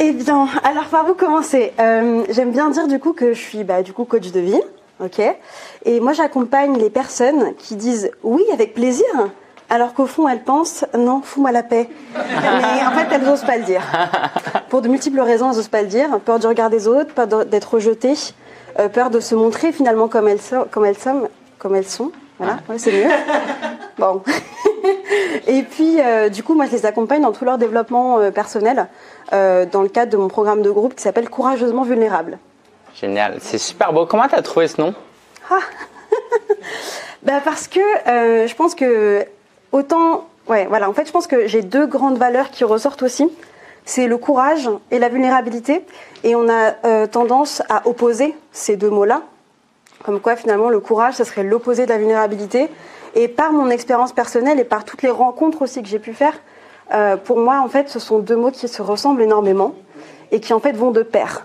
Eh bien, alors par où commencer? Euh, J'aime bien dire du coup que je suis bah, du coup coach de vie, ok? Et moi j'accompagne les personnes qui disent oui avec plaisir, alors qu'au fond elles pensent non, fous-moi la paix. Mais en fait elles n'osent pas le dire. Pour de multiples raisons elles n'osent pas le dire. Peur du regard des autres, peur d'être rejetées, euh, peur de se montrer finalement comme elles sont, comme elles sont, comme elles sont. Voilà, ouais, c'est mieux. Bon. Et puis, euh, du coup, moi, je les accompagne dans tout leur développement euh, personnel euh, dans le cadre de mon programme de groupe qui s'appelle Courageusement Vulnérable. Génial, c'est super beau. Comment t'as trouvé ce nom? Bah parce que je pense que autant, ouais, voilà, en fait, je pense que j'ai deux grandes valeurs qui ressortent aussi. C'est le courage et la vulnérabilité. Et on a tendance à opposer ces deux mots-là. Comme quoi, finalement, le courage, ce serait l'opposé de la vulnérabilité. Et par mon expérience personnelle et par toutes les rencontres aussi que j'ai pu faire, euh, pour moi, en fait, ce sont deux mots qui se ressemblent énormément et qui, en fait, vont de pair.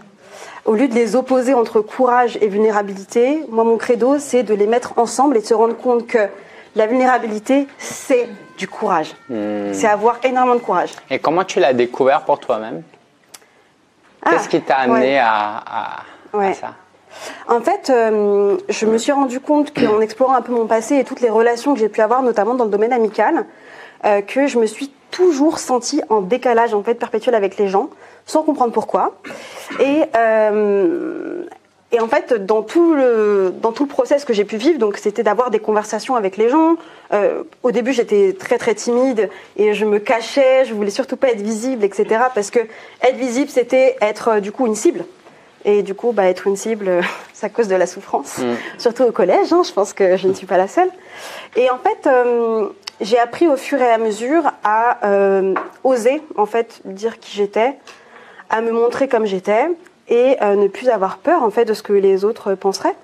Au lieu de les opposer entre courage et vulnérabilité, moi, mon credo, c'est de les mettre ensemble et de se rendre compte que la vulnérabilité, c'est du courage. C'est avoir énormément de courage. Et comment tu l'as découvert pour toi-même? Qu'est-ce Ah, qui t'a amené ouais. à, à- à ça? En fait, euh, je me suis rendu compte qu'en explorant un peu mon passé et toutes les relations que j'ai pu avoir, notamment dans le domaine amical, euh, que je me suis toujours sentie en décalage en fait perpétuel avec les gens, sans comprendre pourquoi. Et euh, et en fait, dans tout le dans tout le process que j'ai pu vivre, donc c'était d'avoir des conversations avec les gens. Au début, j'étais très très timide et je me cachais, je voulais surtout pas être visible, etc. Parce que être visible, c'était être du coup une cible. Et du coup, bah, être une cible, ça cause de la souffrance, surtout au collège. hein, je pense que je ne suis pas la seule. Et en fait, euh, j'ai appris au fur et à mesure à euh, oser en fait dire qui j'étais, à me montrer comme j'étais et euh, ne plus avoir peur en fait de ce que les autres penseraient.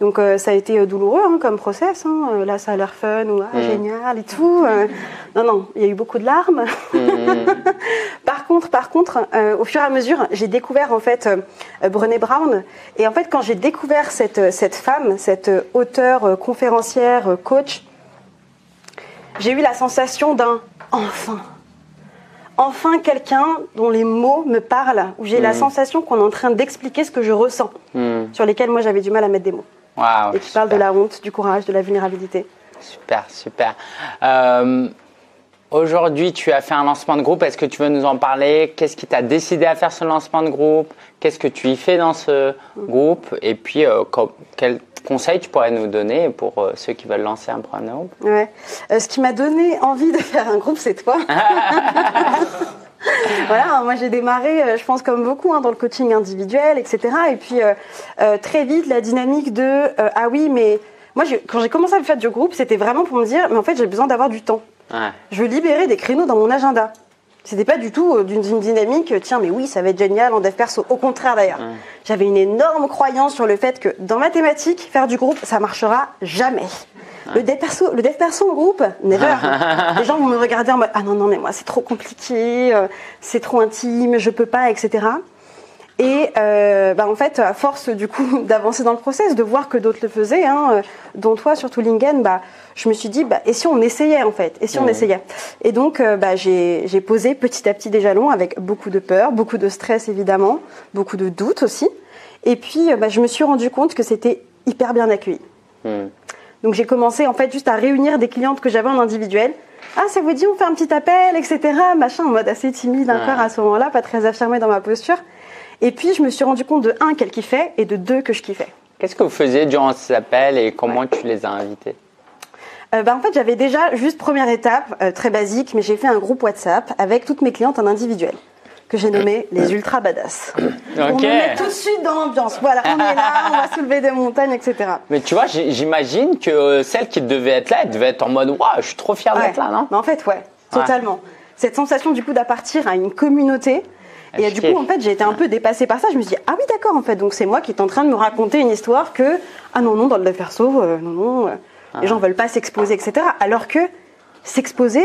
Donc euh, ça a été euh, douloureux hein, comme process. hein. Euh, Là, ça a l'air fun ou ah, génial et tout. Euh, non, non, il y a eu beaucoup de larmes. par contre, par contre, euh, au fur et à mesure, j'ai découvert en fait Brené Brown. Et en fait, quand j'ai découvert cette cette femme, cette auteure, conférencière, coach, j'ai eu la sensation d'un enfin. Enfin quelqu'un dont les mots me parlent, où j'ai la sensation qu'on est en train d'expliquer ce que je ressens, sur lesquels moi j'avais du mal à mettre des mots. Et qui parle de super. la honte, du courage, de la vulnérabilité. Super, super. Euh, Aujourd'hui, tu as fait un lancement de groupe. Est-ce que tu veux nous en parler? Qu'est-ce qui t'a décidé à faire ce lancement de groupe? Qu'est-ce que tu y fais dans ce groupe? Et puis, euh, co- quels conseils tu pourrais nous donner pour euh, ceux qui veulent lancer un programme de groupe? Ouais. Ce qui m'a donné envie de faire un groupe, c'est toi. voilà, moi j'ai démarré, euh, je pense comme beaucoup, hein, dans le coaching individuel, etc. Et puis euh, euh, très vite, la dynamique de euh, ah oui, mais moi quand j'ai commencé à faire du groupe, c'était vraiment pour me dire, mais en fait j'ai besoin d'avoir du temps. Ouais. Je veux libérer des créneaux dans mon agenda. C'était pas du tout euh, d'une dynamique, euh, tiens, mais oui, ça va être génial en dev perso. Au contraire d'ailleurs. J'avais une énorme croyance sur le fait que dans ma thématique, faire du groupe, ça marchera jamais. Le dev perso, le dev perso en groupe, never. Les gens vont me regarder en mode, ah non, non, mais moi, c'est trop compliqué, euh, c'est trop intime, je peux pas, etc. Et euh, bah, en fait, à force du coup d'avancer dans le process, de voir que d'autres le faisaient, hein, euh, dont toi surtout Lingen, bah, je me suis dit, bah, et si on essayait en fait, et si on essayait? Et donc, euh, bah, j'ai j'ai posé petit à petit des jalons avec beaucoup de peur, beaucoup de stress évidemment, beaucoup de doutes aussi. Et puis, bah, je me suis rendu compte que c'était hyper bien accueilli. Hmm. Donc j'ai commencé en fait juste à réunir des clientes que j'avais en individuel. Ah, ça vous dit, on fait un petit appel, etc. Machin, en mode assez timide encore à ce moment-là, pas très affirmée dans ma posture. Et puis je me suis rendu compte de un qu'elle kiffait et de deux que je kiffais. Qu'est-ce que vous faisiez durant ces appels et comment tu les as invités? Euh, bah, en fait, j'avais déjà juste première étape euh, très basique, mais j'ai fait un groupe WhatsApp avec toutes mes clientes en individuel que j'ai nommé les ultra badass. On me met tout de suite dans l'ambiance. Voilà, on est là, on va soulever des montagnes, etc. Mais tu vois, j'imagine que euh, celle qui devait être là, elle devait être en mode Waouh, je suis trop fière Ouais. d'être là, non? Mais en fait, ouais, totalement. Cette sensation du coup d'appartir à une communauté. Ah, Et du coup, en fait, j'ai été un peu dépassée par ça. Je me suis dit, ah oui, d'accord, en fait. Donc, c'est moi qui est en train de me raconter une histoire que, ah non, non, dans le perso, euh, non, non, euh, Ah. les gens veulent pas s'exposer, etc. Alors que s'exposer,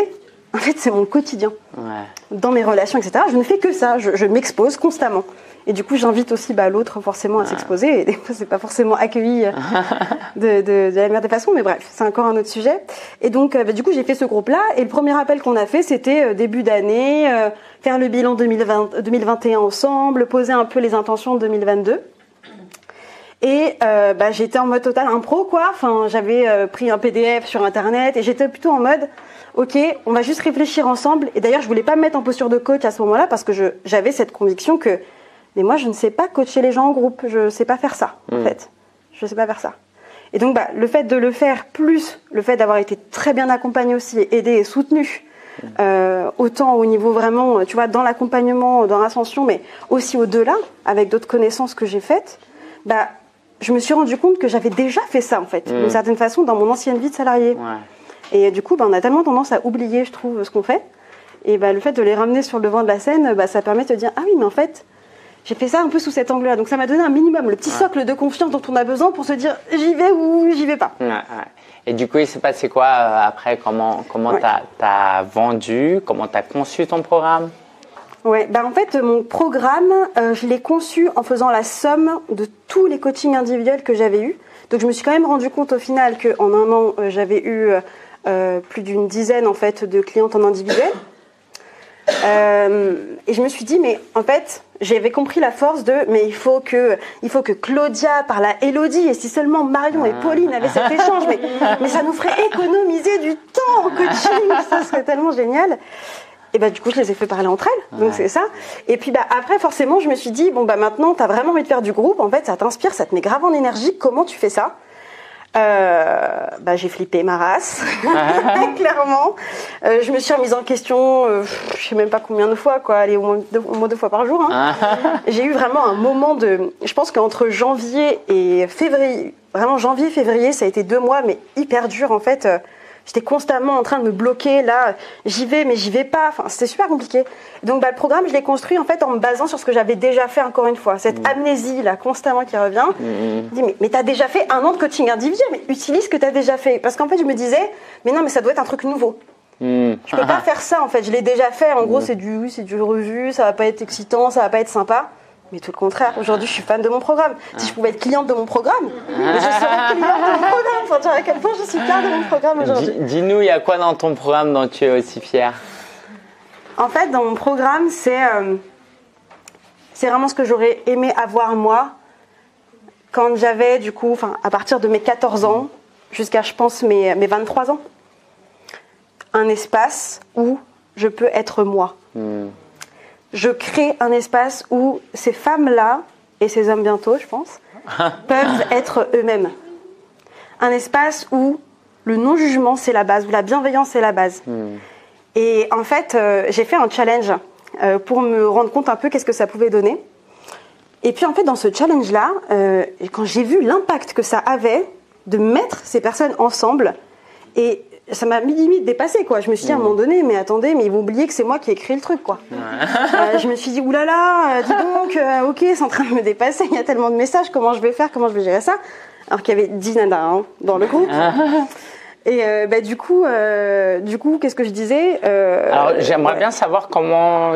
En fait, c'est mon quotidien. Ouais. Dans mes relations, etc. Je ne fais que ça. Je, je m'expose constamment. Et du coup, j'invite aussi bah, l'autre forcément à s'exposer. Et des fois, c'est pas forcément accueilli euh, de, de, de la meilleure des façons. Mais bref, c'est encore un autre sujet. Et donc, euh, bah, du coup, j'ai fait ce groupe-là. Et le premier appel qu'on a fait, c'était euh, début d'année, euh, faire le bilan 2020, 2021 ensemble, poser un peu les intentions de 2022. Et euh, bah, j'étais en mode total impro, quoi. Enfin, j'avais euh, pris un PDF sur Internet et j'étais plutôt en mode, ok, on va juste réfléchir ensemble. Et d'ailleurs, je voulais pas me mettre en posture de coach à ce moment-là parce que j'avais cette conviction que, mais moi, je ne sais pas coacher les gens en groupe. Je sais pas faire ça, en fait. Je sais pas faire ça. Et donc, bah, le fait de le faire, plus le fait d'avoir été très bien accompagné aussi, aidé et soutenu, euh, autant au niveau vraiment, tu vois, dans l'accompagnement, dans l'ascension, mais aussi au-delà, avec d'autres connaissances que j'ai faites, bah, je me suis rendu compte que j'avais déjà fait ça, en fait, d'une certaine façon, dans mon ancienne vie de salarié. Ouais. Et du coup, bah, on a tellement tendance à oublier, je trouve, ce qu'on fait. Et bah, le fait de les ramener sur le devant de la scène, bah, ça permet de te dire Ah oui, mais en fait, j'ai fait ça un peu sous cet angle-là. Donc ça m'a donné un minimum, le petit socle de confiance dont on a besoin pour se dire J'y vais ou j'y vais pas. Ouais, ouais. Et du coup, il s'est passé quoi euh, après? Comment comment t'as as vendu? Comment t'as conçu ton programme? Ouais, bah en fait, mon programme, euh, je l'ai conçu en faisant la somme de tous les coachings individuels que j'avais eus. Donc je me suis quand même rendu compte au final qu'en un an, euh, j'avais eu euh, plus d'une dizaine en fait de clientes en individuel. Euh, et je me suis dit, mais en fait, j'avais compris la force de, mais il faut que, il faut que Claudia parle à Elodie, et si seulement Marion et Pauline avaient cet échange, mais, mais ça nous ferait économiser du temps en coaching, ça serait tellement génial. Et bah du coup, je les ai fait parler entre elles, donc Ouais. c'est ça. Et puis bah après, forcément, je me suis dit, bon bah maintenant, t'as vraiment envie de faire du groupe, en fait, ça t'inspire, ça te met grave en énergie. Comment tu fais ça? Euh, bah, j'ai flippé ma race, clairement. Euh, je me suis remise en question, euh, je sais même pas combien de fois, quoi, allez, au moins deux, au moins deux fois par jour. hein. J'ai eu vraiment un moment de. Je pense qu'entre janvier et février, vraiment janvier, février, ça a été deux mois, mais hyper dur en fait. J'étais constamment en train de me bloquer. Là, j'y vais, mais j'y vais pas. Enfin, c'était super compliqué. Donc, bah, le programme, je l'ai construit en fait en me basant sur ce que j'avais déjà fait encore une fois. Cette amnésie là, constamment qui revient. Je me dis, mais, mais t'as déjà fait un an de coaching individuel, mais utilise ce que t'as déjà fait. Parce qu'en fait, je me disais, mais non, mais ça doit être un truc nouveau. Hmm. Je peux pas faire ça en fait, je l'ai déjà fait. En gros, c'est du oui, c'est du revu, ça va pas être excitant, ça va pas être sympa. Mais tout le contraire, aujourd'hui je suis fan de mon programme. Si je pouvais être cliente de mon programme, je serais cliente de mon programme. Enfin, tu vois à quel point je suis fière de mon programme aujourd'hui. Dis- Dis-nous, il y a quoi dans ton programme dont tu es aussi fier En fait, dans mon programme, c'est euh, c'est vraiment ce que j'aurais aimé avoir moi quand j'avais du coup, enfin à partir de mes 14 ans jusqu'à je pense mes, mes 23 ans. Un espace où je peux être moi. Hmm. Je crée un espace où ces femmes-là, et ces hommes bientôt, je pense, peuvent être eux-mêmes. Un espace où le non-jugement, c'est la base, où la bienveillance, c'est la base. Et en fait, euh, j'ai fait un challenge euh, pour me rendre compte un peu qu'est-ce que ça pouvait donner. Et puis en fait, dans ce challenge-là, euh, quand j'ai vu l'impact que ça avait de mettre ces personnes ensemble, et ça m'a mis limite dépassé quoi. Je me suis dit à un moment donné, mais attendez, mais ils vont oublier que c'est moi qui ai écrit le truc quoi. Euh, je me suis dit oulala, euh, dis donc, euh, ok, c'est en train de me dépasser. Il y a tellement de messages, comment je vais faire, comment je vais gérer ça? Alors qu'il y avait 10 nanas hein, dans le groupe. Et euh, bah, du coup, du coup, qu'est-ce que je disais Alors, j'aimerais ouais. bien savoir comment.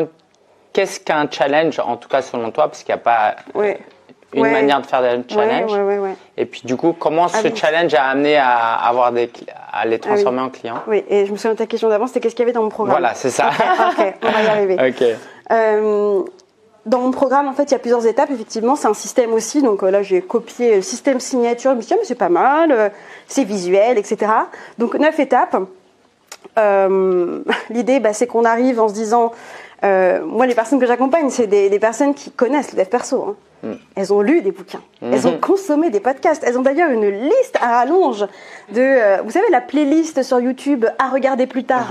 Qu'est-ce qu'un challenge, en tout cas selon toi, parce qu'il n'y a pas Ouais. Une Ouais. manière de faire des challenges. Ouais, ouais. Et puis, du coup, comment ce Ah oui. challenge a amené à, avoir des, à les transformer en clients? Oui, et je me souviens de ta question d'avant, c'était qu'est-ce qu'il y avait dans mon programme? Voilà, c'est ça. Ok, ok, on va y arriver. Euh, dans mon programme, en fait, il y a plusieurs étapes. Effectivement, c'est un système aussi. Donc euh, là, j'ai copié le système signature. Je me suis dit, ah, mais c'est pas mal, euh, c'est visuel, etc. Donc, neuf étapes. L'idée, bah, c'est qu'on arrive en se disant, moi, les personnes que j'accompagne, c'est des, des personnes qui connaissent le dev perso. hein. Elles ont lu des bouquins, elles ont consommé des podcasts, elles ont d'ailleurs une liste à rallonge de, euh, vous savez, la playlist sur YouTube à regarder plus tard,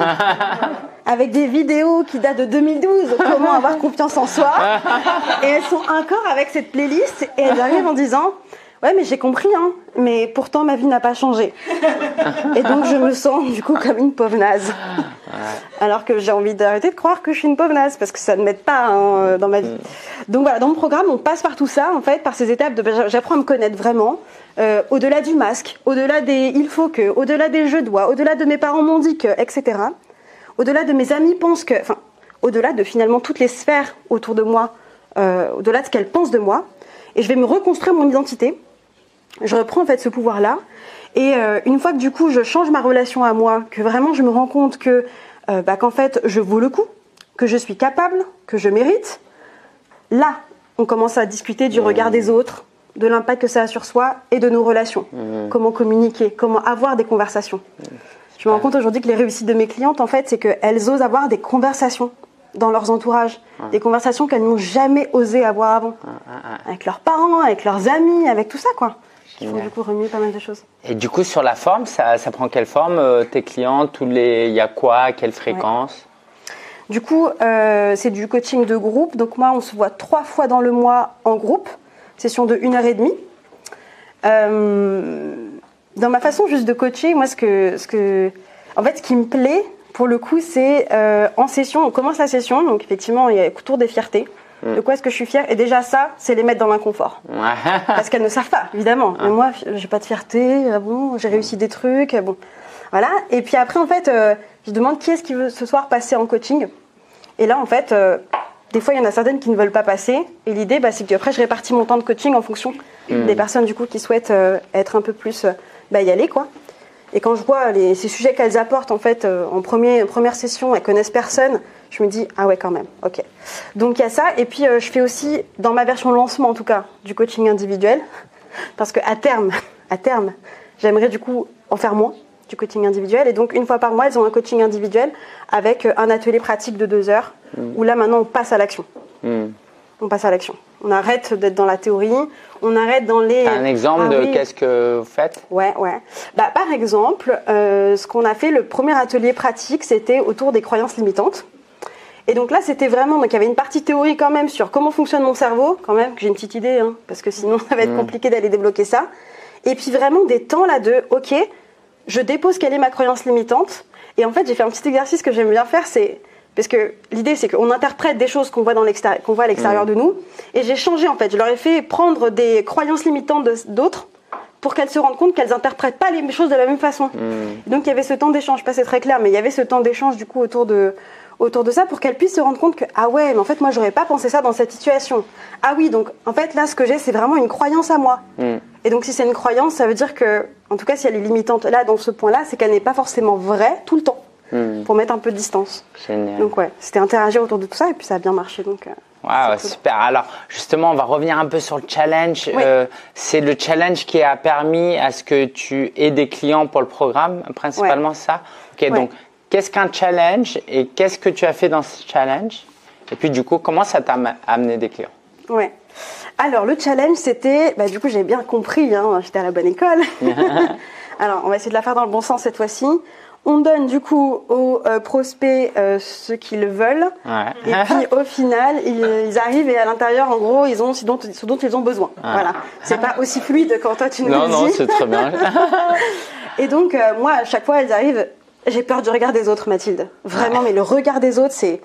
avec des vidéos qui datent de 2012, comment avoir confiance en soi? Et elles sont encore avec cette playlist et elles arrivent en disant, ouais, mais j'ai compris, hein, mais pourtant ma vie n'a pas changé. Et donc je me sens du coup comme une pauvre naze. Alors que j'ai envie d'arrêter de croire que je suis une pauvre naze parce que ça ne m'aide pas hein, dans ma vie. Donc voilà, dans mon programme, on passe par tout ça en fait, par ces étapes de ben, j'apprends à me connaître vraiment, euh, au-delà du masque, au-delà des il faut que, au-delà des je dois, au-delà de mes parents m'ont dit que, etc. au-delà de mes amis pensent que, enfin, au-delà de finalement toutes les sphères autour de moi, euh, au-delà de ce qu'elles pensent de moi, et je vais me reconstruire mon identité. Je reprends en fait ce pouvoir-là, et euh, une fois que du coup je change ma relation à moi, que vraiment je me rends compte que, euh, bah, qu'en fait je vaux le coup, que je suis capable, que je mérite, là on commence à discuter du regard des autres, de l'impact que ça a sur soi et de nos relations. Comment communiquer, comment avoir des conversations. Je me rends compte aujourd'hui que les réussites de mes clientes, en fait, c'est qu'elles osent avoir des conversations dans leurs entourages, des conversations qu'elles n'ont jamais osé avoir avant, avec leurs parents, avec leurs amis, avec tout ça, quoi. Qui font du coup remuer pas mal de choses. Et du coup, sur la forme, ça, ça prend quelle forme euh, Tes clientes, tous les, il y a quoi, à quelle fréquence? Du coup, euh, c'est du coaching de groupe. Donc moi, on se voit trois fois dans le mois en groupe, session de une heure et demie. Euh, dans ma façon juste de coacher, moi, ce que, ce que, en fait, ce qui me plaît, pour le coup, c'est en session, on commence la session, donc effectivement, il y a autour des fiertés. De quoi est-ce que je suis fière? Et déjà ça, c'est les mettre dans l'inconfort. Parce qu'elles ne savent pas, évidemment. Mais moi, j'ai pas de fierté. ah bon, j'ai réussi des trucs. ah bon, voilà. Et puis après, en fait, euh, je demande qui est-ce qui veut ce soir passer en coaching. Et là, en fait, euh, des fois, il y en a certaines qui ne veulent pas passer. Et l'idée, bah, c'est que après, je répartis mon temps de coaching en fonction des personnes du coup qui souhaitent euh, être un peu plus bah, y aller, quoi. Et quand je vois les, ces sujets qu'elles apportent en fait en premier, première session, elles connaissent personne, je me dis ah ouais quand même, ok. Donc il y a ça et puis euh, je fais aussi dans ma version lancement en tout cas du coaching individuel parce que à terme, à terme, j'aimerais du coup en faire moins du coaching individuel et donc une fois par mois elles ont un coaching individuel avec euh, un atelier pratique de deux heures où là maintenant on passe à l'action. Hmm. On passe à l'action. On arrête d'être dans la théorie, on arrête dans les. T'as un exemple Ah de oui. qu'est-ce que vous faites? Ouais, ouais. Bah, par exemple, euh, ce qu'on a fait, le premier atelier pratique, c'était autour des croyances limitantes. Et donc là, c'était vraiment, donc il y avait une partie théorie quand même sur comment fonctionne mon cerveau, quand même, que j'ai une petite idée, hein, parce que sinon ça va être compliqué d'aller débloquer ça. Et puis vraiment des temps là de, ok, je dépose quelle est ma croyance limitante. Et en fait, j'ai fait un petit exercice que j'aime bien faire, c'est parce que l'idée c'est qu'on interprète des choses qu'on voit dans l'extérieur, qu'on voit à l'extérieur de nous. Et j'ai changé en fait. Je leur ai fait prendre des croyances limitantes d'autres pour qu'elles se rendent compte qu'elles interprètent pas les choses de la même façon. Donc il y avait ce temps d'échange, pas c'est très clair, mais il y avait ce temps d'échange du coup autour de autour de ça pour qu'elles puissent se rendre compte que ah ouais, mais en fait moi j'aurais pas pensé ça dans cette situation. Ah oui, donc en fait là ce que j'ai c'est vraiment une croyance à moi. Et donc si c'est une croyance, ça veut dire que en tout cas si elle est limitante là dans ce point-là, c'est qu'elle n'est pas forcément vraie tout le temps. Pour mettre un peu de distance. Génial. Donc ouais, c'était interagir autour de tout ça et puis ça a bien marché donc. euh, cool. super. Alors, justement, on va revenir un peu sur le challenge. Oui. Euh, c'est le challenge qui a permis à ce que tu aies des clients pour le programme, principalement ça? Ok, Ouais. donc, qu'est-ce qu'un challenge et qu'est-ce que tu as fait dans ce challenge Et puis, du coup, comment ça t'a amené des clients Ouais. Alors le challenge c'était, bah, du coup j'ai bien compris, hein, j'étais à la bonne école. Alors on va essayer de la faire dans le bon sens cette fois-ci. On donne du coup aux euh, prospects euh, ce qu'ils veulent. Ouais. Et puis au final, ils, ils arrivent et à l'intérieur, en gros, ils ont ce dont, ce dont ils ont besoin. Voilà. C'est pas aussi fluide quand toi tu nous Non, le non, dis. c'est très bien. Et donc, euh, moi, à chaque fois, elles arrivent, j'ai peur du regard des autres, Mathilde. Vraiment, mais le regard des autres, c'est.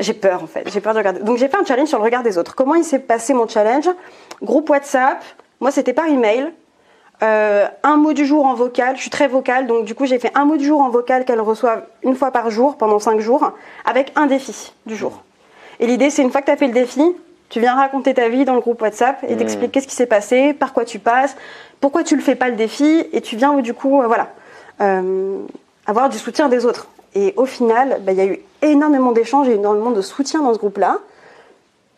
J'ai peur, en fait. J'ai peur du regard. Donc, j'ai fait un challenge sur le regard des autres. Comment il s'est passé mon challenge? Groupe WhatsApp. Moi, c'était par email. Euh, un mot du jour en vocal. Je suis très vocale, donc du coup, j'ai fait un mot du jour en vocal qu'elles reçoivent une fois par jour pendant cinq jours, avec un défi du jour. Et l'idée, c'est une fois que tu as fait le défi, tu viens raconter ta vie dans le groupe WhatsApp et t'expliques qu'est-ce qui s'est passé, par quoi tu passes, pourquoi tu le fais pas le défi, et tu viens du coup, euh, voilà, euh, avoir du soutien des autres. Et au final, bah, il y a eu énormément d'échanges et énormément de soutien dans ce groupe-là,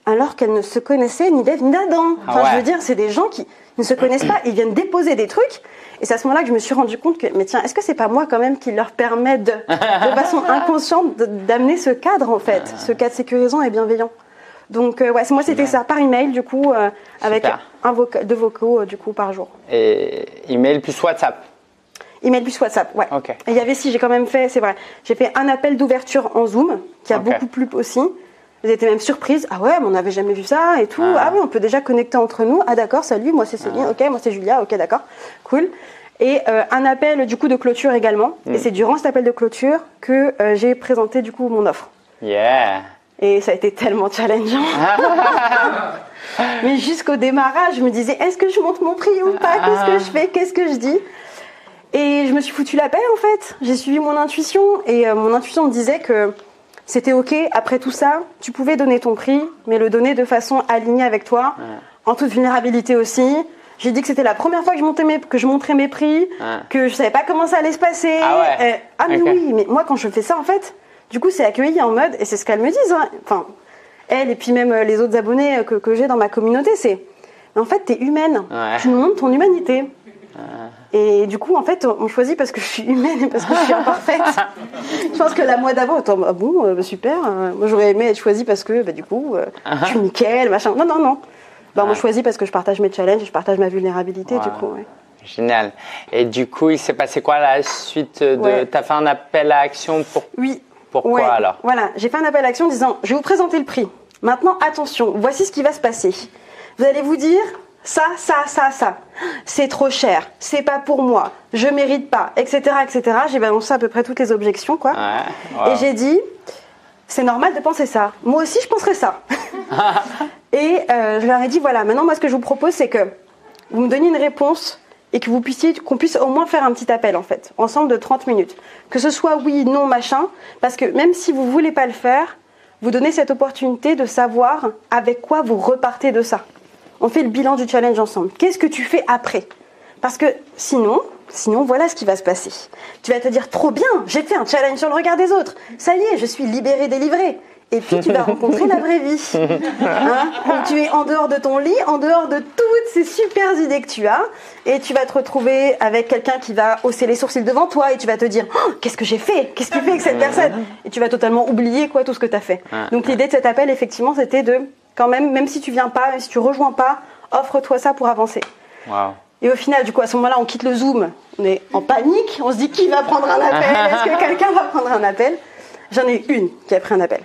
alors qu'elles ne se connaissaient ni d'Ève ni d'Adam. Ah Enfin, je veux dire, c'est des gens qui ne se connaissent pas, ils viennent déposer des trucs. Et c'est à ce moment-là que je me suis rendu compte que, mais tiens, est-ce que c'est pas moi quand même qui leur permet de, de façon inconsciente, d'amener ce cadre en fait, ce cadre sécurisant et bienveillant. Donc euh, ouais, c'est- moi c'était ça par email du coup, euh, avec Super. un deux vocaux euh, du coup par jour. Et email plus WhatsApp. Email plus WhatsApp, ouais. Et il y avait si, j'ai quand même fait, c'est vrai, j'ai fait un appel d'ouverture en Zoom qui a beaucoup plu aussi. Vous étiez même surprise. Ah ouais, mais on n'avait jamais vu ça et tout. Ah. Ah, oui, on peut déjà connecter entre nous. Ah d'accord, salut, moi c'est Céline. Ok, moi c'est Julia. Ok, d'accord, cool. Et euh, un appel du coup de clôture également. Hmm. Et c'est durant cet appel de clôture que euh, j'ai présenté du coup mon offre. Yeah. Et ça a été tellement challengeant. Mais jusqu'au démarrage, je me disais, est-ce que je monte mon prix ou pas? Qu'est-ce que je fais? Qu'est-ce que je dis? Et je me suis foutu la paix en fait. J'ai suivi mon intuition et euh, mon intuition me disait que c'était ok. Après tout ça, tu pouvais donner ton prix, mais le donner de façon alignée avec toi, en toute vulnérabilité aussi. J'ai dit que c'était la première fois que je, montais mes, que je montrais mes prix, que je savais pas comment ça allait se passer. Ah ouais. Euh, ah mais oui, mais moi quand je fais ça en fait, du coup c'est accueilli en mode, et c'est ce qu'elles me disent, hein. enfin, elle et puis même euh, les autres abonnés que, que j'ai dans ma communauté, c'est, mais en fait t'es humaine, tu nous montres ton humanité. Et du coup, en fait, on choisit parce que je suis humaine et parce que je suis imparfaite. je pense que la mois d'avant, ah bon, euh, super. euh, moi, j'aurais aimé être choisie parce que, bah, du coup, euh, je suis nickel, machin. Non, non, non. Bah, moi, je choisis parce que je partage mes challenges je partage ma vulnérabilité, du coup. ouais. Génial. Et du coup, il s'est passé quoi la suite de. Ouais. T'as fait un appel à action pour. Oui. Pourquoi alors? Voilà, j'ai fait un appel à action en disant je vais vous présenter le prix. Maintenant, attention, voici ce qui va se passer. Vous allez vous dire ça, ça, ça, ça. C'est trop cher, c'est pas pour moi, je mérite pas, etc. etc. J'ai balancé à peu près toutes les objections, quoi. Ouais. wow. Et j'ai dit, c'est normal de penser ça. Moi aussi, je penserais ça. et euh, je leur ai dit, voilà, maintenant, moi, ce que je vous propose, c'est que vous me donniez une réponse et que vous puissiez, qu'on puisse au moins faire un petit appel, en fait, ensemble de 30 minutes. Que ce soit oui, non, machin, parce que même si vous voulez pas le faire, vous donnez cette opportunité de savoir avec quoi vous repartez de ça. On fait le bilan du challenge ensemble. Qu'est-ce que tu fais après? Parce que sinon, sinon voilà ce qui va se passer. Tu vas te dire trop bien, j'ai fait un challenge sur le regard des autres. Ça y est, je suis libérée, délivrée. Et puis tu vas rencontrer la vraie vie. Hein? Tu es en dehors de ton lit, en dehors de toutes ces super idées que tu as, et tu vas te retrouver avec quelqu'un qui va hausser les sourcils devant toi et tu vas te dire Oh, qu'est-ce que j'ai fait? Qu'est-ce qu'il fait avec cette personne? Et tu vas totalement oublier quoi tout ce que tu as fait. Donc l'idée de cet appel, effectivement, c'était de quand même, même si tu viens pas, même si tu rejoins pas, offre-toi ça pour avancer. Wow. Et au final, du coup, à ce moment-là, on quitte le Zoom, on est en panique, on se dit qui va prendre un appel? Est-ce que quelqu'un va prendre un appel? J'en ai une qui a pris un appel.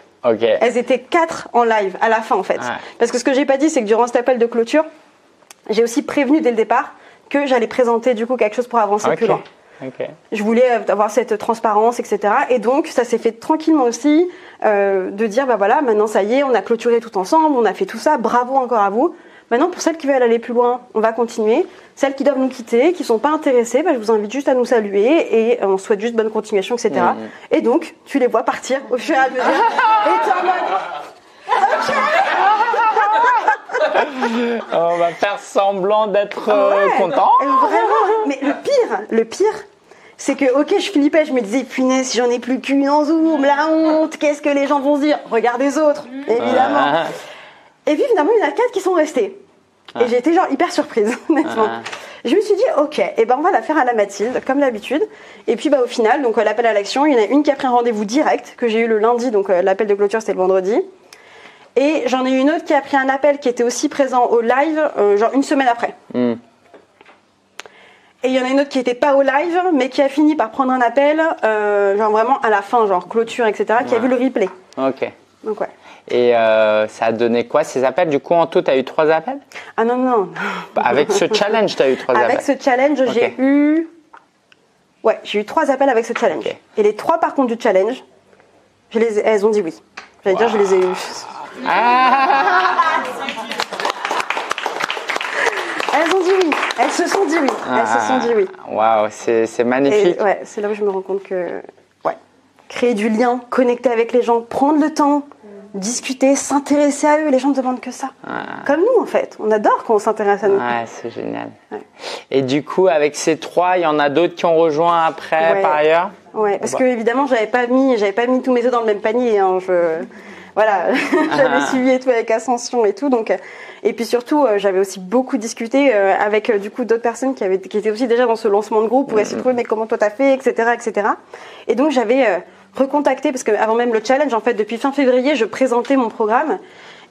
Elles étaient quatre en live à la fin en fait. Parce que ce que j'ai pas dit, c'est que durant cet appel de clôture, j'ai aussi prévenu dès le départ que j'allais présenter du coup quelque chose pour avancer plus loin. Je voulais euh, avoir cette transparence, etc. Et donc, ça s'est fait tranquillement aussi, euh, de dire, bah voilà, maintenant ça y est, on a clôturé tout ensemble, on a fait tout ça, bravo encore à vous. Maintenant, pour celles qui veulent aller plus loin, on va continuer. Celles qui doivent nous quitter, qui sont pas intéressées, bah, je vous invite juste à nous saluer et on souhaite juste bonne continuation, etc. Mhm. Et donc, tu les vois partir au fur et à mesure. et t'es en mode, On va faire semblant d'être euh, Ouais. content. Vraiment. Mais le pire, le pire, c'est que, ok, je flippais, je me disais, punaise, j'en ai plus qu'une en zoom, la honte, qu'est-ce que les gens vont se dire? Regarde les autres, évidemment. Ah, Et puis finalement, il y en a quatre qui sont restés. Et j'ai été genre hyper surprise, honnêtement. Ah. Je me suis dit, ok, et ben on va la faire à la Mathilde, comme d'habitude. Et puis bah, au final, donc euh, l'appel à l'action, il y en a une qui a pris un rendez-vous direct, que j'ai eu le lundi, donc euh, l'appel de clôture c'était le vendredi. Et j'en ai une autre qui a pris un appel qui était aussi présent au live, euh, genre une semaine après. Hmm. Et il y en a une autre qui n'était pas au live, mais qui a fini par prendre un appel, euh, genre vraiment à la fin, genre clôture, etc., qui a vu le replay. Ok. Donc ouais. Et euh, ça a donné quoi ces appels? Du coup, en tout, tu as eu trois appels? Ah non, non. Avec ce challenge, tu as eu trois Avec appels. ce challenge, j'ai eu. Ouais, j'ai eu trois appels avec ce challenge. Et les trois, par contre, du challenge, je les ai- elles ont dit oui. J'allais dire, je les ai eus. Ah Elles ont dit oui. Elles se sont dit oui. Elles se sont dit oui. Waouh, c'est Et magnifique. ouais, c'est là où je me rends compte que. Ouais. Créer du lien, connecter avec les gens, prendre le temps, discuter, s'intéresser à eux. Les gens ne demandent que ça. Comme nous, en fait. On adore quand on s'intéresse à nous. Ouais, c'est génial. Ouais. Et du coup, avec ces trois, il y en a d'autres qui ont rejoint après Ouais. par ailleurs? Ouais, parce Bah. que évidemment, j'avais pas mis, j'avais pas mis tous mes œufs dans le même panier. Hein, je, voilà, j'avais Ah. suivi et tout avec Ascension et tout. Donc, euh, et puis surtout, euh, j'avais aussi beaucoup discuté euh, avec du coup d'autres personnes qui avaient, qui étaient aussi déjà dans ce lancement de groupe pour essayer de trouver mais comment toi t'as fait, etc., etc. Et donc j'avais recontacté parce que avant même le challenge, en fait, depuis fin février, je présentais mon programme.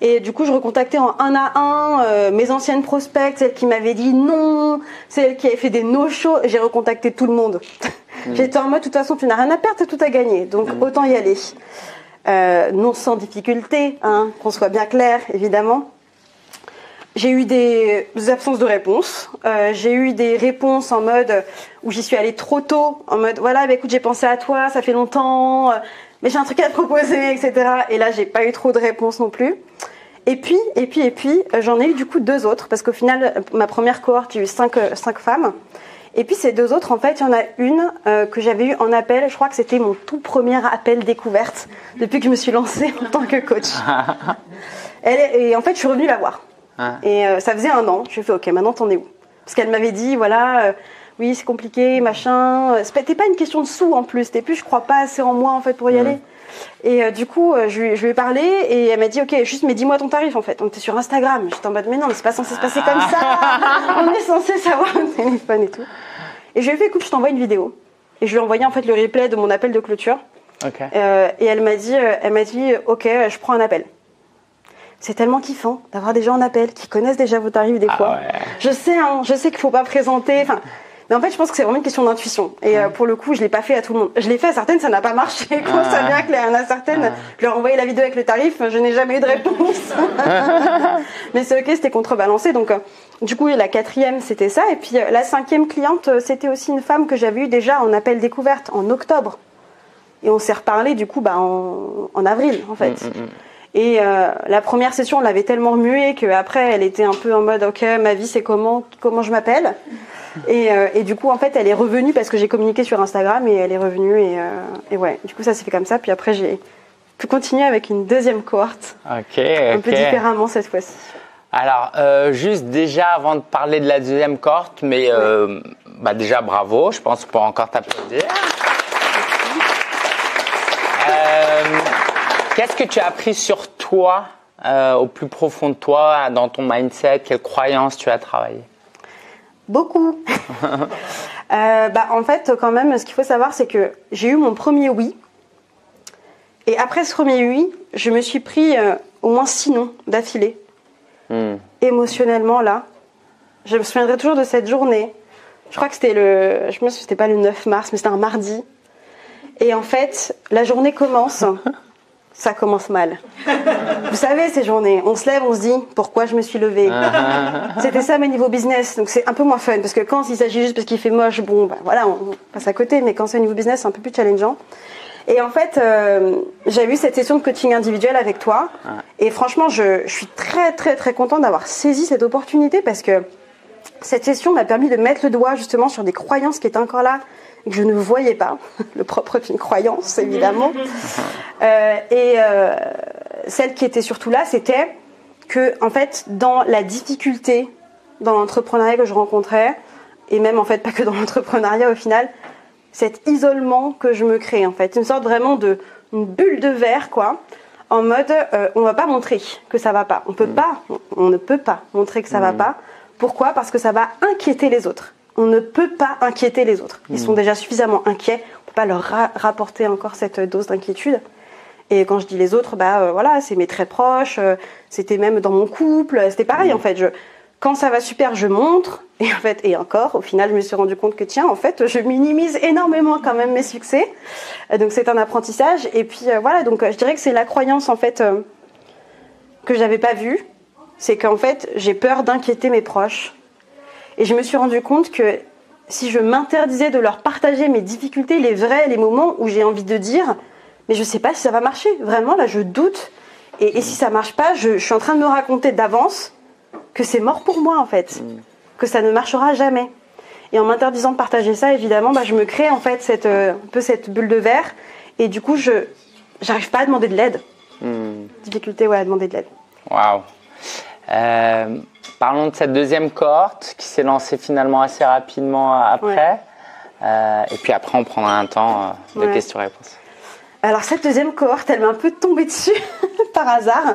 Et du coup, je recontactais en un à un euh, mes anciennes prospects, celles qui m'avaient dit non, celles qui avaient fait des no-shows. J'ai recontacté tout le monde. J'étais en mode, de toute façon, tu n'as rien à perdre, t'as tout à gagner. Donc, autant y aller. Euh, non sans difficulté, hein, qu'on soit bien clair, évidemment. J'ai eu des, absences de réponses. Euh, j'ai eu des réponses en mode où j'y suis allée trop tôt, en mode voilà, bah, écoute, j'ai pensé à toi, ça fait longtemps, euh, mais j'ai un truc à te proposer, etc. Et là, j'ai pas eu trop de réponses non plus. Et puis, et puis, et puis, euh, j'en ai eu du coup deux autres, parce qu'au final, euh, ma première cohorte, j'ai eu cinq, euh, cinq femmes. Et puis ces deux autres, en fait, il y en a une euh, que j'avais eue en appel. Je crois que c'était mon tout premier appel découverte depuis que je me suis lancée en tant que coach. Elle et en fait, je suis revenue la voir. Ah. Et euh, ça faisait un an. Je lui ai fait, ok, maintenant t'en es où? Parce qu'elle m'avait dit, voilà, euh, oui, c'est compliqué, machin. Euh, C'était pas une question de sous en plus. C'était plus, je crois pas assez en moi en fait pour y aller. Et euh, du coup, euh, je, lui, je lui ai parlé et elle m'a dit, ok, juste, mais dis-moi ton tarif en fait. On était sur Instagram. J'étais en mode, mais non, mais c'est pas censé se passer comme ça. On est censé savoir au téléphone et tout. Et je lui ai fait, écoute, je t'envoie une vidéo. Et je lui ai envoyé en fait le replay de mon appel de clôture. Euh, et elle m'a dit, elle m'a dit, ok, je prends un appel. C'est tellement kiffant d'avoir des gens en appel qui connaissent déjà vos tarifs des Ah fois. ouais. Je sais, hein, je sais qu'il faut pas présenter. Enfin, mais en fait, je pense que c'est vraiment une question d'intuition. Et euh, pour le coup, je l'ai pas fait à tout le monde. Je l'ai fait à certaines, ça n'a pas marché. Quoi, ça bien clair. Il y en a certaines, je leur ai envoyé la vidéo avec le tarif, je n'ai jamais eu de réponse. mais c'est ok, c'était contrebalancé. Donc, euh, du coup, la quatrième, c'était ça. Et puis euh, la cinquième cliente, c'était aussi une femme que j'avais eue déjà en appel découverte en octobre. Et on s'est reparlé du coup bah, en, en avril en fait. Et euh, la première session, on l'avait tellement remuée qu'après, elle était un peu en mode ok, ma vie c'est comment, comment je m'appelle. Et, euh, et du coup, en fait, elle est revenue parce que j'ai communiqué sur Instagram et elle est revenue et, euh, et ouais, du coup ça s'est fait comme ça. Puis après, j'ai pu continuer avec une deuxième cohorte, Ok, un peu différemment cette fois-ci. Alors, euh, juste déjà avant de parler de la deuxième cohorte, mais bah déjà bravo, je pense qu'on peut encore t'applaudir. Qu'est-ce que tu as appris sur toi, au plus profond de toi, dans ton mindset? Quelles croyances tu as travaillé Beaucoup. Euh, bah, en fait, quand même, ce qu'il faut savoir, c'est que j'ai eu mon premier oui. Et après ce premier oui, je me suis pris euh, au moins six noms d'affilée. Hmm. Émotionnellement, là. Je me souviendrai toujours de cette journée. Je crois que c'était le. Je me souviens, c'était pas le 9 mars, mais c'était un mardi. Et en fait, la journée commence. Ça commence mal. Vous savez, ces journées, on se lève, on se dit pourquoi je me suis levée? C'était ça, mais niveau business, donc c'est un peu moins fun parce que quand il s'agit juste parce qu'il fait moche, bon, bah, voilà, on passe à côté, mais quand c'est au niveau business, c'est un peu plus challengeant. Et en fait, euh, j'ai eu cette session de coaching individuel avec toi, et franchement, je, je suis très, très, très contente d'avoir saisi cette opportunité parce que cette session m'a permis de mettre le doigt justement sur des croyances qui étaient encore là que je ne voyais pas. Le propre d'une croyance, évidemment. Euh, et euh, celle qui était surtout là, c'était que, en fait, dans la difficulté, dans l'entrepreneuriat que je rencontrais, et même en fait pas que dans l'entrepreneuriat au final, cet isolement que je me crée, en fait, une sorte vraiment de une bulle de verre, quoi, en mode euh, on va pas montrer que ça va pas, on peut pas, on, on ne peut pas montrer que ça va pas. Pourquoi? Parce que ça va inquiéter les autres. On ne peut pas inquiéter les autres. Ils sont déjà suffisamment inquiets. On peut pas leur ra- rapporter encore cette dose d'inquiétude. Et quand je dis les autres, bah euh, voilà, c'est mes très proches. euh, c'était même dans mon couple. C'était pareil en fait. Je, quand ça va super, je montre. Et en fait, et encore, au final, je me suis rendu compte que tiens, en fait, je minimise énormément quand même mes succès. Euh, donc c'est un apprentissage. Et puis euh, voilà, donc euh, je dirais que c'est la croyance en fait euh, que j'avais pas vue. C'est qu'en fait, j'ai peur d'inquiéter mes proches. Et je me suis rendu compte que si je m'interdisais de leur partager mes difficultés, les vrais, les moments où j'ai envie de dire, mais je sais pas si ça va marcher. Vraiment, là, je doute. Et, et si ça marche pas, je, je suis en train de me raconter d'avance que c'est mort pour moi, en fait. Que ça ne marchera jamais. Et en m'interdisant de partager ça, évidemment, bah, je me crée, en fait, cette, euh, un peu cette bulle de verre. Et du coup, je j'arrive pas à demander de l'aide. Difficulté, ouais, à demander de l'aide. Waouh. Parlons de cette deuxième cohorte qui s'est lancée finalement assez rapidement après. Ouais. Euh, et puis après, on prendra un temps euh, de Ouais. questions-réponses. Alors cette deuxième cohorte, elle m'est un peu tombée dessus par hasard.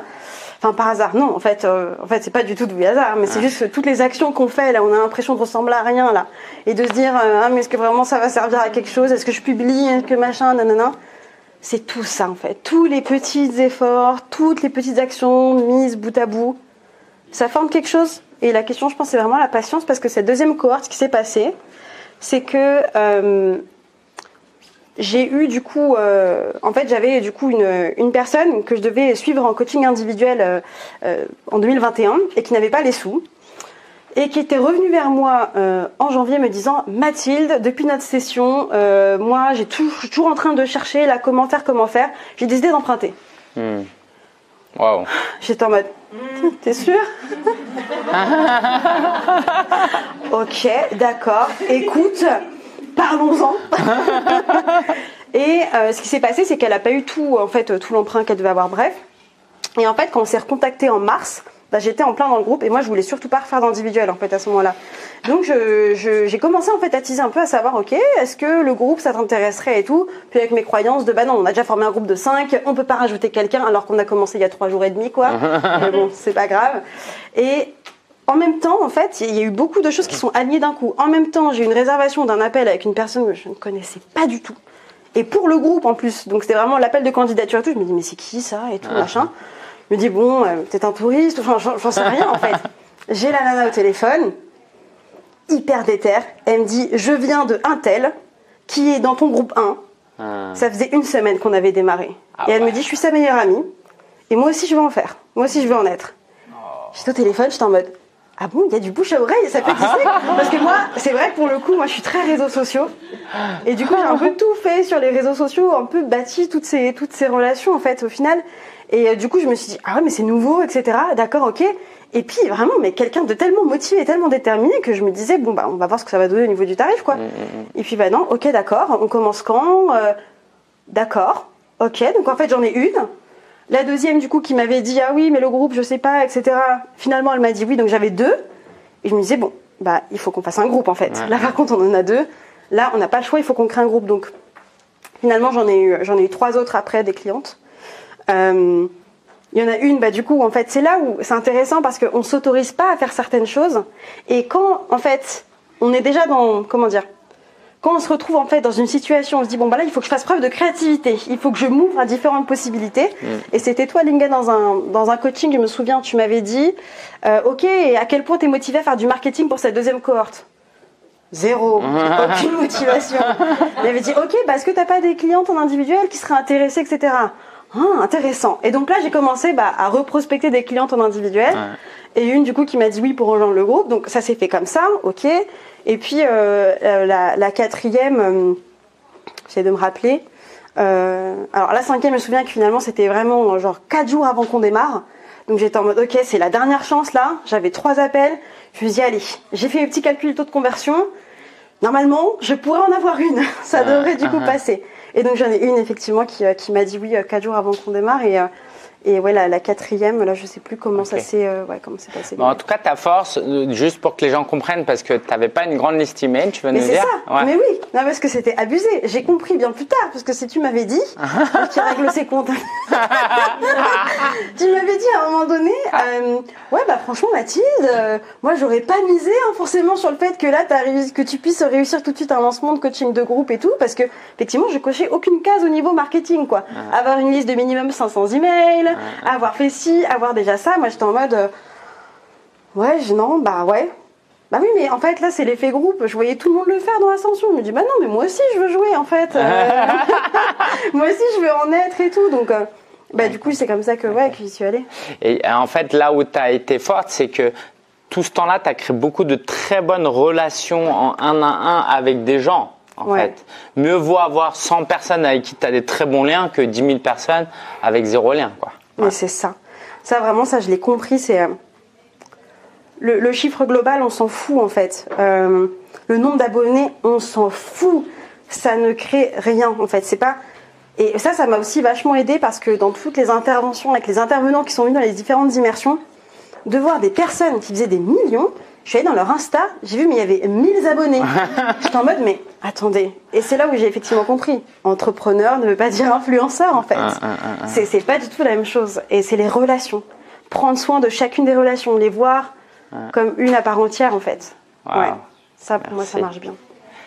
Enfin par hasard, non. En fait, euh, en fait, c'est pas du tout du hasard, mais c'est juste que toutes les actions qu'on fait là, on a l'impression de ressembler à rien là, et de se dire euh, ah mais est-ce que vraiment ça va servir à quelque chose? Est-ce que je publie? Est-ce que machin? Nanana. C'est tout ça en fait. Tous les petits efforts, toutes les petites actions mises bout à bout, ça forme quelque chose. Et la question, je pense, c'est vraiment la patience parce que cette deuxième cohorte, qui s'est passé, c'est que euh, j'ai eu du coup, euh, en fait, j'avais du coup une, une personne que je devais suivre en coaching individuel euh, en 2021 et qui n'avait pas les sous et qui était revenue vers moi en janvier me disant Mathilde, depuis notre session, moi, j'ai suis toujours en train de chercher la comment faire, comment faire. J'ai décidé d'emprunter. Hmm. Waouh. J'étais en mode, t'es sûr? Ok, d'accord. Écoute, parlons-en. et euh, ce qui s'est passé, c'est qu'elle n'a pas eu tout, en fait, tout l'emprunt qu'elle devait avoir. Bref. Et en fait, quand on s'est recontacté en mars, bah, j'étais en plein dans le groupe et moi je voulais surtout pas refaire d'individuel en fait à ce moment-là. Donc j'ai commencé en fait à teaser un peu à savoir ok est-ce que le groupe ça t'intéresserait et tout. Puis avec mes croyances de bah non on a déjà formé un groupe de 5, on peut pas rajouter quelqu'un alors qu'on a commencé il y a trois jours et demi quoi. Mais bon c'est pas grave. Et en même temps, en fait, il y a eu beaucoup de choses qui sont alignées d'un coup. En même temps, j'ai eu une réservation d'un appel avec une personne que je ne connaissais pas du tout. Et pour le groupe en plus. Donc c'était vraiment l'appel de candidature et tout. Je me dis, mais c'est qui ça et tout, machin. Me dis, bon, peut-être un touriste, enfin, j'en sais rien en fait. J'ai la nana au téléphone, hyper déter. Elle me dit, je viens de un tel qui est dans ton groupe 1. Ah. Ça faisait une semaine qu'on avait démarré. Ah et elle me dit, je suis sa meilleure amie. Et moi aussi, je veux en faire. Moi aussi, je veux en être. Oh. J'étais au téléphone, j'étais en mode, ah bon, il y a du bouche à oreille, ça peut exister Parce que moi, c'est vrai que pour le coup, moi je suis très réseaux sociaux. Et du coup, j'ai un peu tout fait sur les réseaux sociaux, un peu bâti toutes ces, toutes ces relations en fait au final. Et euh, du coup, je me suis dit, ah ouais, mais c'est nouveau, etc. D'accord, ok. Et puis vraiment, mais quelqu'un de tellement motivé et tellement déterminé que je me disais, bon, bah on va voir ce que ça va donner au niveau du tarif, quoi. Mm, mm, mm. Et puis, bah non, ok, d'accord, on commence quand euh, D'accord, ok. Donc en fait, j'en ai une. La deuxième, du coup, qui m'avait dit ah oui, mais le groupe, je sais pas, etc. Finalement, elle m'a dit oui, donc j'avais deux. Et je me disais bon, bah il faut qu'on fasse un groupe en fait. Là, par contre, on en a deux. Là, on n'a pas le choix, il faut qu'on crée un groupe. Donc, finalement, j'en ai eu, j'en ai eu trois autres après des clientes. Euh, il y en a une, bah du coup, en fait, c'est là où c'est intéressant parce qu'on s'autorise pas à faire certaines choses. Et quand, en fait, on est déjà dans, comment dire, quand on se retrouve en fait dans une situation, on se dit bon bah là il faut que je fasse preuve de créativité, il faut que je m'ouvre à différentes possibilités. Mm. Et c'était toi Linga dans un dans un coaching, je me souviens, tu m'avais dit, euh, ok, à quel point tu es motivé à faire du marketing pour cette deuxième cohorte? Zéro, aucune motivation. Il avait dit ok, bah, est-ce que t'as pas des clientes en individuel qui seraient intéressées, etc. Ah, intéressant. Et donc là, j'ai commencé bah, à reprospecter des clientes en individuel. Et une, du coup, qui m'a dit oui pour rejoindre le groupe. Donc ça s'est fait comme ça, ok. Et puis euh, euh, la, quatrième, euh, j'essaie de me rappeler. alors la cinquième, je me souviens que finalement c'était vraiment genre quatre jours avant qu'on démarre. Donc j'étais en mode ok, c'est la dernière chance là. J'avais trois appels. Je me suis dit allez, j'ai fait mes petits calculs taux de conversion. Normalement, je pourrais en avoir une. Ça devrait du coup passer. Et donc j'en ai une effectivement qui, qui m'a dit oui quatre jours avant qu'on démarre et et ouais, la, quatrième, là, je sais plus comment ça s'est euh, ouais, passé. Bon, en tout cas, ta force, euh, juste pour que les gens comprennent, parce que tu n'avais pas une grande liste email, tu veux mais nous dire ça. Mais oui, non, parce que c'était abusé. J'ai compris bien plus tard, parce que si tu m'avais dit, qui règle ses comptes. tu m'avais dit à un moment donné, euh, ouais, bah franchement, Mathilde, moi, j'aurais pas misé hein, forcément sur le fait que là, que tu puisses réussir tout de suite un lancement de coaching de groupe et tout, parce que effectivement, je cochais aucune case au niveau marketing, quoi. Avoir une liste de minimum 500 emails avoir fait ci, avoir déjà ça. Moi, j'étais en mode, euh, ouais, non, bah ouais. Bah oui, mais en fait, là, c'est l'effet groupe. Je voyais tout le monde le faire dans Ascension. Je me dis, bah non, mais moi aussi, je veux jouer, en fait. Euh. moi aussi, je veux en être et tout. Donc, euh, bah, du coup, c'est comme ça que, ouais, que j'y suis allée. Et en fait, là où tu as été forte, c'est que tout ce temps-là, tu as créé beaucoup de très bonnes relations en un à un avec des gens en fait. Mieux vaut avoir 100 personnes avec qui tu as des très bons liens que 10 000 personnes avec zéro lien. Quoi. Mais c'est ça. Ça, vraiment, ça, je l'ai compris. C'est euh, le, chiffre global, on s'en fout en fait. Euh, le nombre d'abonnés, on s'en fout. Ça ne crée rien en fait. C'est pas. Et ça, ça m'a aussi vachement aidé parce que dans toutes les interventions avec les intervenants qui sont venus dans les différentes immersions, de voir des personnes qui faisaient des millions je suis allée dans leur Insta, j'ai vu, mais il y avait 1000 abonnés. J'étais en mode, mais attendez. Et c'est là où j'ai effectivement compris. Entrepreneur ne veut pas dire influenceur, en fait. Ah, ah, ah, c'est pas du tout la même chose. Et c'est les relations. Prendre soin de chacune des relations, les voir comme une à part entière, en fait. Ouais. Ça, pour moi, ça marche bien.